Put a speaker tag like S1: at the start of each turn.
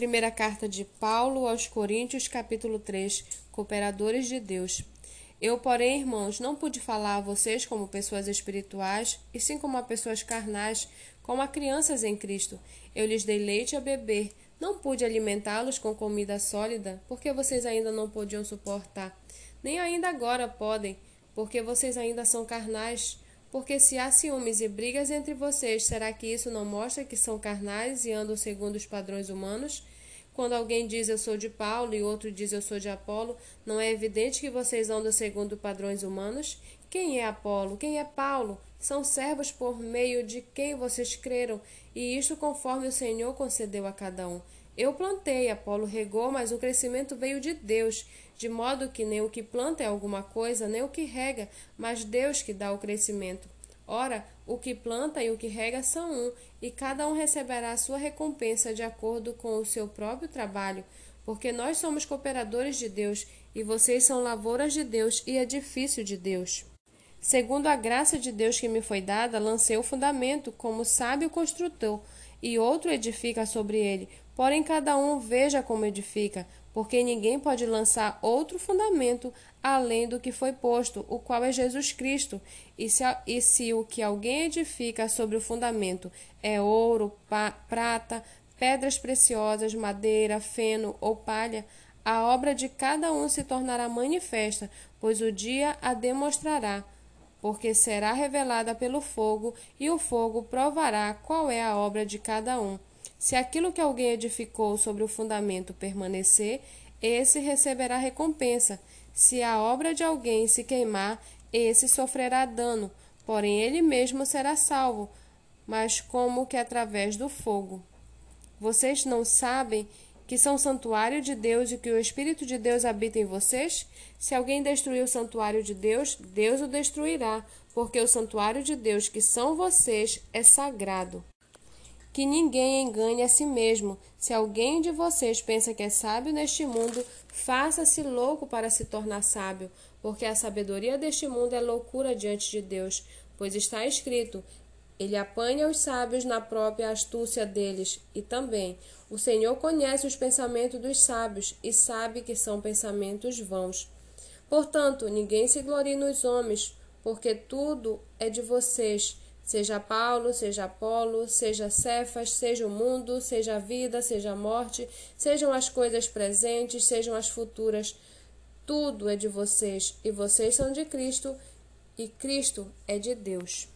S1: Primeira carta de Paulo aos Coríntios, capítulo 3, Cooperadores de Deus. Eu, porém, irmãos, não pude falar a vocês como pessoas espirituais, e sim como a pessoas carnais, como a crianças em Cristo. Eu lhes dei leite a beber. Não pude alimentá-los com comida sólida, porque vocês ainda não podiam suportar. Nem ainda agora podem, porque vocês ainda são carnais. Porque se há ciúmes e brigas entre vocês, será que isso não mostra que são carnais e andam segundo os padrões humanos? Quando alguém diz eu sou de Paulo e outro diz eu sou de Apolo, não é evidente que vocês andam segundo padrões humanos? Quem é Apolo? Quem é Paulo? São servos por meio de quem vocês creram, e isto conforme o Senhor concedeu a cada um. Eu plantei, Apolo regou, mas o crescimento veio de Deus, de modo que nem o que planta é alguma coisa, nem o que rega, mas Deus que dá o crescimento. Ora, o que planta e o que rega são um, e cada um receberá a sua recompensa de acordo com o seu próprio trabalho, porque nós somos cooperadores de Deus, e vocês são lavouras de Deus e edifício de Deus. Segundo a graça de Deus que me foi dada, lancei o fundamento como sábio construtor, e outro edifica sobre ele. Porém, cada um veja como edifica, porque ninguém pode lançar outro fundamento além do que foi posto, o qual é Jesus Cristo. E se, e se o que alguém edifica sobre o fundamento é ouro, pa, prata, pedras preciosas, madeira, feno ou palha, a obra de cada um se tornará manifesta, pois o dia a demonstrará, porque será revelada pelo fogo, e o fogo provará qual é a obra de cada um. Se aquilo que alguém edificou sobre o fundamento permanecer, esse receberá recompensa. Se a obra de alguém se queimar, esse sofrerá dano, porém ele mesmo será salvo, mas como que através do fogo. Vocês não sabem que são santuário de Deus e que o Espírito de Deus habita em vocês? Se alguém destruir o santuário de Deus, Deus o destruirá, porque o santuário de Deus, que são vocês, é sagrado. Que ninguém engane a si mesmo. Se alguém de vocês pensa que é sábio neste mundo, faça-se louco para se tornar sábio, porque a sabedoria deste mundo é loucura diante de Deus, pois está escrito: ele apanha os sábios na própria astúcia deles. E também, o Senhor conhece os pensamentos dos sábios e sabe que são pensamentos vãos. Portanto, ninguém se glorie nos homens, porque tudo é de vocês Seja Paulo, seja Apolo, seja Cefas, seja o mundo, seja a vida, seja a morte, sejam as coisas presentes, sejam as futuras, tudo é de vocês, e vocês são de Cristo, e Cristo é de Deus.